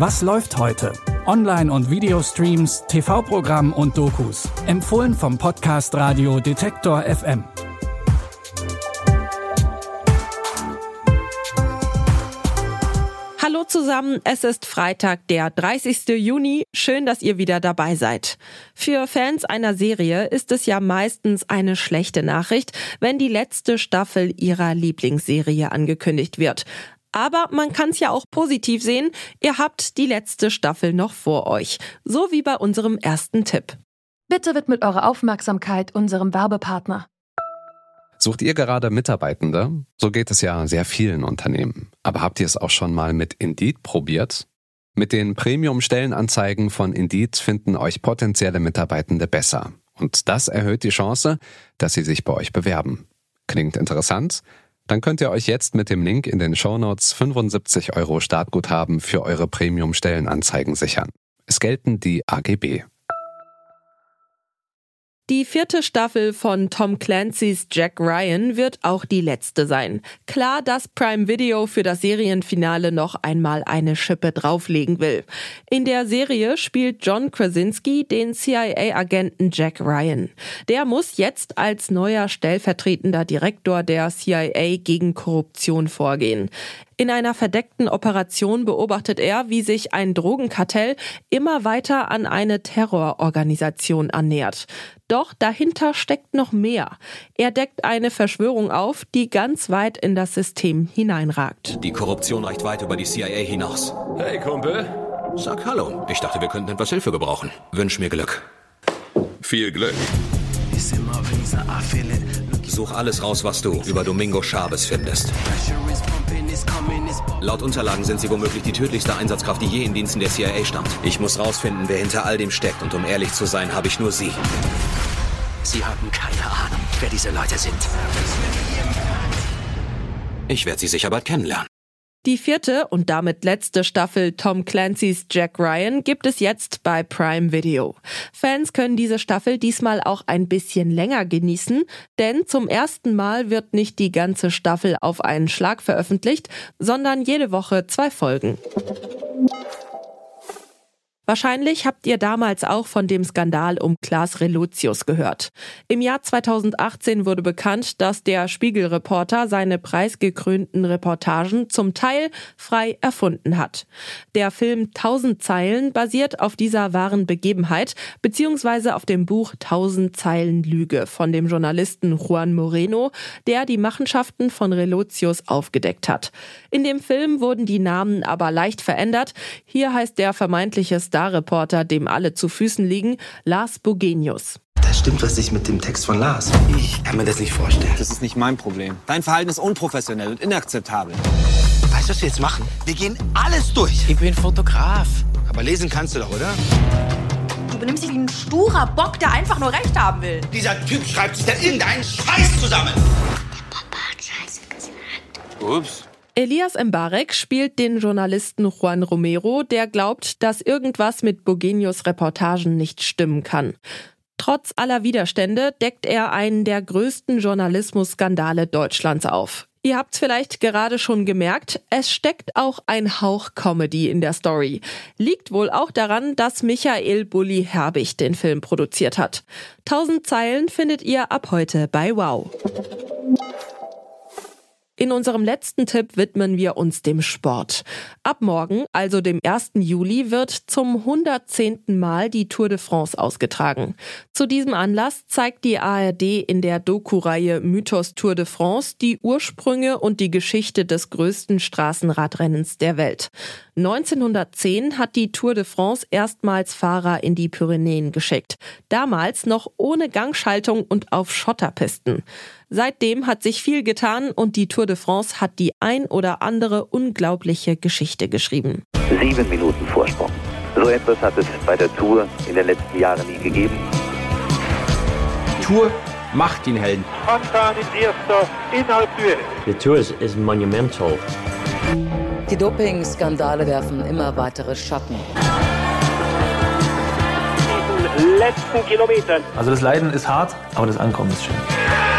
Was läuft heute? Online- und Videostreams, TV-Programm und Dokus. Empfohlen vom Podcast Radio Detektor FM. Hallo zusammen, es ist Freitag, der 30. Juni. Schön, dass ihr wieder dabei seid. Für Fans einer Serie ist es ja meistens eine schlechte Nachricht, wenn die letzte Staffel ihrer Lieblingsserie angekündigt wird. Aber man kann es ja auch positiv sehen, ihr habt die letzte Staffel noch vor euch. So wie bei unserem ersten Tipp. Bitte widmet eure Aufmerksamkeit unserem Werbepartner. Sucht ihr gerade Mitarbeitende? So geht es ja sehr vielen Unternehmen. Aber habt ihr es auch schon mal mit Indeed probiert? Mit den Premium-Stellenanzeigen von Indeed finden euch potenzielle Mitarbeitende besser. Und das erhöht die Chance, dass sie sich bei euch bewerben. Klingt interessant? Dann könnt ihr euch jetzt mit dem Link in den Shownotes 75 Euro Startguthaben für eure Premium-Stellenanzeigen sichern. Es gelten die AGB. Die vierte Staffel von Tom Clancy's Jack Ryan wird auch die letzte sein. Klar, dass Prime Video für das Serienfinale noch einmal eine Schippe drauflegen will. In der Serie spielt John Krasinski den CIA-Agenten Jack Ryan. Der muss jetzt als neuer stellvertretender Direktor der CIA gegen Korruption vorgehen. In einer verdeckten Operation beobachtet er, wie sich ein Drogenkartell immer weiter an eine Terrororganisation annähert. Doch dahinter steckt noch mehr. Er deckt eine Verschwörung auf, die ganz weit in das System hineinragt. Die Korruption reicht weit über die CIA hinaus. Hey, Kumpel. Sag Hallo. Ich dachte, wir könnten etwas Hilfe gebrauchen. Wünsch mir Glück. Viel Glück. Such alles raus, was du über Domingo Chavez findest. Laut Unterlagen sind sie womöglich die tödlichste Einsatzkraft, die je in Diensten der CIA stand. Ich muss rausfinden, wer hinter all dem steckt. Und um ehrlich zu sein, habe ich nur sie. Sie haben keine Ahnung, wer diese Leute sind. Ich werde sie sicher bald kennenlernen. Die vierte und damit letzte Staffel Tom Clancy's Jack Ryan gibt es jetzt bei Prime Video. Fans können diese Staffel diesmal auch ein bisschen länger genießen, denn zum ersten Mal wird nicht die ganze Staffel auf einen Schlag veröffentlicht, sondern jede Woche zwei Folgen. Wahrscheinlich habt ihr damals auch von dem Skandal um Klaas Relotius gehört. Im Jahr 2018 wurde bekannt, dass der Spiegelreporter seine preisgekrönten Reportagen zum Teil frei erfunden hat. Der Film Tausend Zeilen basiert auf dieser wahren Begebenheit beziehungsweise auf dem Buch Tausend Zeilen Lüge von dem Journalisten Juan Moreno, der die Machenschaften von Relotius aufgedeckt hat. In dem Film wurden die Namen aber leicht verändert. Hier heißt der vermeintliche Star Starreporter, dem alle zu Füßen liegen, Lars Bogenius. Da stimmt was nicht mit dem Text von Lars. Ich kann mir das nicht vorstellen. Das ist nicht mein Problem. Dein Verhalten ist unprofessionell und inakzeptabel. Weißt du, was wir jetzt machen? Wir gehen alles durch. Ich bin Fotograf. Aber lesen kannst du doch, oder? Du benimmst dich wie ein sturer Bock, der einfach nur Recht haben will. Dieser Typ schreibt sich da irgendeinen Scheiß zusammen. Der Papa hat Scheiße gesagt. Ups. Elias Mbarek spielt den Journalisten Juan Romero, der glaubt, dass irgendwas mit Bogenius Reportagen nicht stimmen kann. Trotz aller Widerstände deckt er einen der größten Journalismusskandale Deutschlands auf. Ihr habt's vielleicht gerade schon gemerkt, es steckt auch ein Hauch Comedy in der Story. Liegt wohl auch daran, dass Michael Bulli Herbig den Film produziert hat. Tausend Zeilen findet ihr ab heute bei Wow. In unserem letzten Tipp widmen wir uns dem Sport. Ab morgen, also dem 1. Juli, wird zum 110. Mal die Tour de France ausgetragen. Zu diesem Anlass zeigt die ARD in der Doku-Reihe Mythos Tour de France die Ursprünge und die Geschichte des größten Straßenradrennens der Welt. 1910 hat die Tour de France erstmals Fahrer in die Pyrenäen geschickt. Damals noch ohne Gangschaltung und auf Schotterpisten. Seitdem hat sich viel getan und die Tour de France hat die ein oder andere unglaubliche Geschichte geschrieben. Sieben Minuten Vorsprung. So etwas hat es bei der Tour in den letzten Jahren nie gegeben. Tour macht ihn Helden. Anfahren ist erster innerhalb. The Tour is, is monumental. Die Doping-Skandale werfen immer weitere Schatten. Diesen letzten Kilometern. Also das Leiden ist hart, aber das Ankommen ist schön.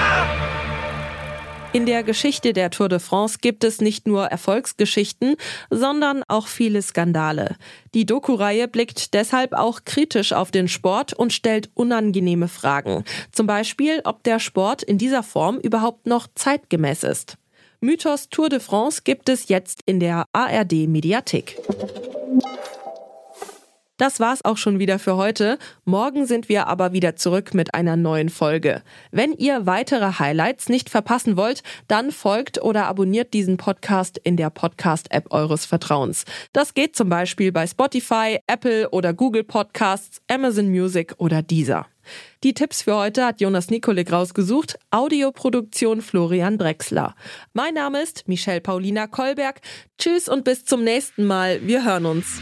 In der Geschichte der Tour de France gibt es nicht nur Erfolgsgeschichten, sondern auch viele Skandale. Die Doku-Reihe blickt deshalb auch kritisch auf den Sport und stellt unangenehme Fragen. Zum Beispiel, ob der Sport in dieser Form überhaupt noch zeitgemäß ist. Mythos Tour de France gibt es jetzt in der ARD Mediathek. Das war's auch schon wieder für heute. Morgen sind wir aber wieder zurück mit einer neuen Folge. Wenn ihr weitere Highlights nicht verpassen wollt, dann folgt oder abonniert diesen Podcast in der Podcast-App eures Vertrauens. Das geht zum Beispiel bei Spotify, Apple oder Google Podcasts, Amazon Music oder Deezer. Die Tipps für heute hat Jonas Nikolik rausgesucht. Audioproduktion Florian Drexler. Mein Name ist Michelle Paulina Kolberg. Tschüss und bis zum nächsten Mal. Wir hören uns.